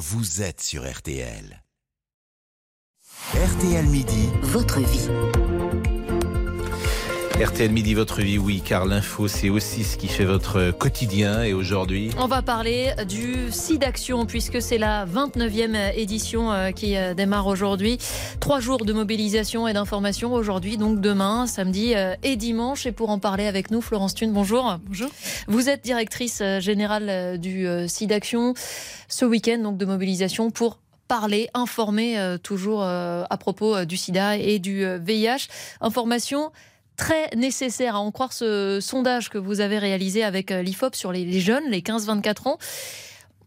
vous êtes sur RTL. RTL Midi, votre vie. RTL Midi, votre vie, oui, car l'info, c'est aussi ce qui fait votre quotidien. Et aujourd'hui On va parler du SIDAction, puisque c'est la 29e édition euh, qui euh, démarre aujourd'hui. Trois jours de mobilisation et d'information aujourd'hui, donc demain, samedi euh, et dimanche. Et pour en parler avec nous, Florence Thune, bonjour. Bonjour. Vous êtes directrice générale du SIDAction. Ce week-end, donc, de mobilisation pour parler, informer toujours à propos du sida et du VIH. Information très nécessaire, à en croire ce sondage que vous avez réalisé avec euh, l'IFOP sur les, jeunes, les 15-24 ans.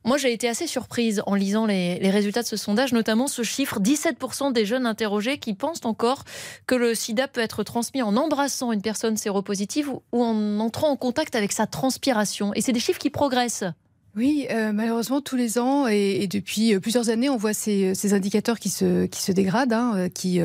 Moi, j'ai été assez surprise en lisant les, résultats de ce sondage, notamment ce chiffre 17% des jeunes interrogés qui pensent encore que le sida peut être transmis en embrassant une personne séropositive ou en entrant en contact avec sa transpiration. Et c'est des chiffres qui progressent. Oui, euh, malheureusement, tous les ans et, depuis euh, plusieurs années, on voit ces, indicateurs qui se, dégradent, hein, euh, qui,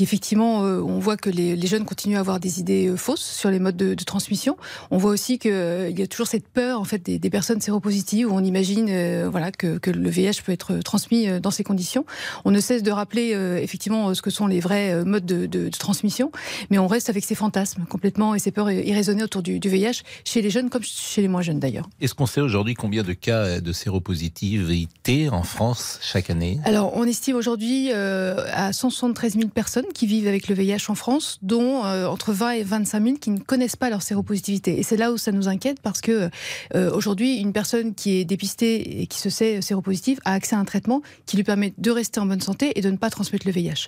effectivement, on voit que les, jeunes continuent à avoir des idées fausses sur les modes de, transmission. On voit aussi qu'il y a toujours cette peur en fait des, personnes séropositives où on imagine voilà que, le VIH peut être transmis dans ces conditions. On ne cesse de rappeler effectivement ce que sont les vrais modes de, de, transmission, mais on reste avec ces fantasmes complètement et ces peurs irraisonnées autour du, du VIH chez les jeunes comme chez les moins jeunes d'ailleurs. Est-ce qu'on sait aujourd'hui combien de cas de séropositivité en France chaque année Alors, on estime aujourd'hui euh, à 173 000 personnes qui vivent avec le VIH en France, dont euh, entre 20 et 25 000 qui ne connaissent pas leur séropositivité. Et c'est là où ça nous inquiète parce que euh, aujourd'hui, une personne qui est dépistée et qui se sait séropositive a accès à un traitement qui lui permet de rester en bonne santé et de ne pas transmettre le VIH.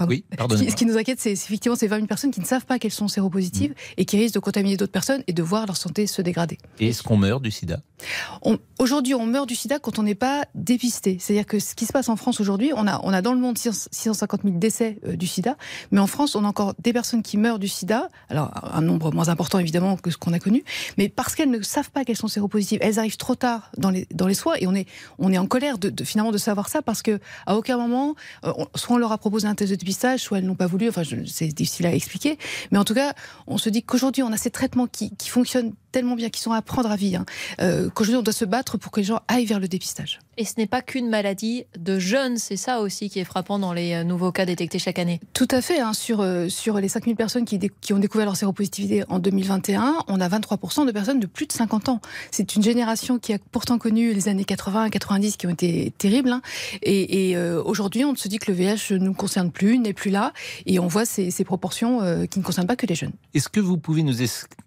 Oui, ce qui nous inquiète, c'est effectivement ces 20 000 personnes qui ne savent pas qu'elles sont séropositives mm. et qui risquent de contaminer d'autres personnes et de voir leur santé se dégrader. Et est-ce qu'on meurt du sida? Aujourd'hui, on meurt du sida quand on n'est pas dépisté. C'est-à-dire que ce qui se passe en France aujourd'hui, on a, on a dans le monde 650 000 décès euh, du sida, mais en France, on a encore des personnes qui meurent du sida. Alors, un nombre moins important évidemment que ce qu'on a connu, mais parce qu'elles ne savent pas qu'elles sont séropositives, elles arrivent trop tard dans les, dans les soins et on est, on est en colère de, finalement de savoir ça parce que à aucun moment, euh, soit on leur a proposé un test de dépistage, soit elles n'ont pas voulu. Enfin, c'est difficile à expliquer. Mais en tout cas, on se dit qu'aujourd'hui, on a ces traitements qui fonctionnent tellement bien, qui sont à prendre à vie, hein, euh, qu'aujourd'hui, on doit se battre pour que les gens aillent vers le dépistage. Et ce n'est pas qu'une maladie de jeunes, c'est ça aussi qui est frappant dans les euh, nouveaux cas détectés chaque année. Tout à fait. Hein, sur, euh, sur les 5000 personnes qui, qui, ont découvert leur séropositivité en 2021, on a 23% de personnes de plus de 50 ans. C'est une génération qui a pourtant connu les années 80 90 qui ont été terribles. Hein, et, et euh, aujourd'hui, on se dit que le VIH ne nous concerne plus, n'est plus là. Et on voit ces, ces proportions qui ne concernent pas que les jeunes. Est-ce que vous pouvez nous expliquer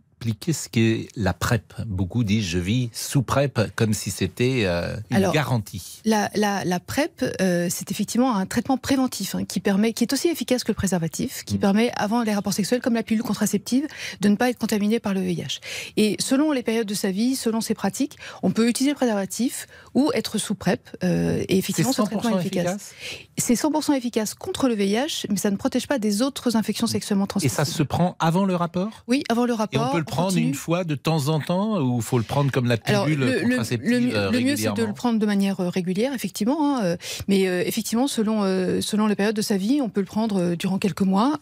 ce qu'est la PrEP. Beaucoup disent je vis sous PrEP comme si c'était euh, une garantie. La, la, PrEP, euh, c'est effectivement un traitement préventif hein, qui permet, qui est aussi efficace que le préservatif, qui mm. permet avant les rapports sexuels, comme la pilule contraceptive, de ne pas être contaminé par le VIH. Et selon les périodes de sa vie, selon ses pratiques, on peut utiliser le préservatif ou être sous PrEP. Euh, et effectivement, c'est traitement efficace. C'est 100% efficace contre le VIH, mais ça ne protège pas des autres infections sexuellement transmissibles. Et ça se prend avant le rapport? Oui, avant le rapport prendre une fois de temps en temps ou faut le prendre comme la pilule le, contraceptive le, le, mieux, c'est de le prendre de manière euh, régulière, effectivement. Hein, euh, mais euh, effectivement, selon, selon les périodes de sa vie, on peut le prendre durant quelques mois.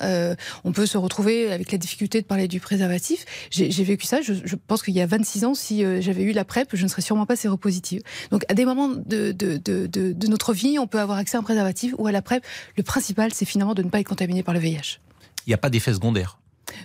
on peut se retrouver avec la difficulté de parler du préservatif. J'ai vécu ça. Je, je pense qu'il y a 26 ans, si j'avais eu la PrEP, je ne serais sûrement pas séropositive. Donc, à des moments de, de, de, de, notre vie, on peut avoir accès à un préservatif ou à la PrEP. Le principal, c'est finalement de ne pas être contaminé par le VIH. Il n'y a pas d'effet secondaire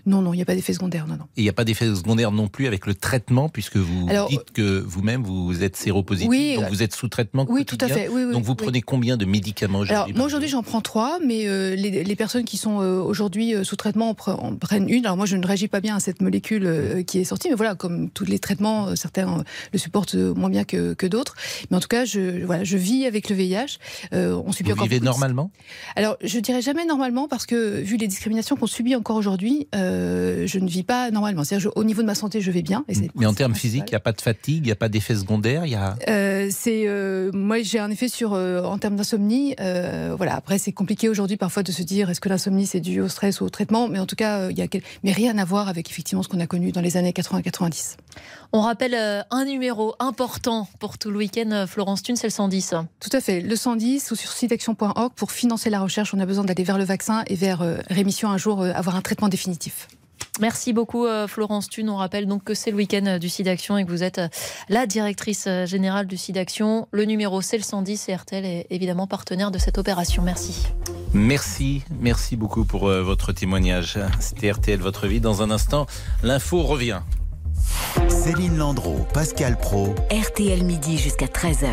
non, non, il n'y a pas d'effet secondaire, non, non. Et il n'y a pas d'effet secondaire non plus avec le traitement, puisque vous dites que vous-même, vous êtes séropositif, oui, donc vous êtes sous traitement Oui, tout à fait. donc vous prenez combien de médicaments aujourd'hui Alors, moi, aujourd'hui, j'en prends trois, mais euh, les, personnes qui sont euh, aujourd'hui euh, sous traitement en, prennent une. Alors, moi, je ne réagis pas bien à cette molécule qui est sortie, mais voilà, comme tous les traitements, certains le supportent moins bien que, d'autres. Mais en tout cas, je, voilà, je vis avec le VIH. on subit vous vivez normalement? Alors, je dirais jamais normalement, parce que vu les discriminations qu'on subit encore aujourd'hui, euh, je ne vis pas normalement. C'est-à-dire, au niveau de ma santé, je vais bien. Mais en termes physiques, il n'y a pas de fatigue, il n'y a pas d'effet secondaire il y a... Euh, c'est, euh, moi, j'ai un effet sur, en termes d'insomnie. voilà. Après, c'est compliqué aujourd'hui parfois de se dire est-ce que l'insomnie c'est dû au stress ou au traitement? Mais en tout cas, il y a mais rien à voir avec effectivement ce qu'on a connu dans les années 80-90. On rappelle un numéro important pour tout le week-end, Florence Thune, c'est le 110. Tout à fait. Le 110 ou sur siteaction.org pour financer la recherche. On a besoin d'aller vers le vaccin et vers rémission un jour, avoir un traitement définitif. Merci beaucoup Florence Thune. On rappelle donc que c'est le week-end du SIDAction et que vous êtes la directrice générale du SIDAction. Le numéro c'est le 110 et RTL est évidemment partenaire de cette opération. Merci. Merci, merci beaucoup pour votre témoignage. C'était RTL Votre Vie. Dans un instant, l'info revient. Céline Landreau, Pascal Pro. RTL midi jusqu'à 13h.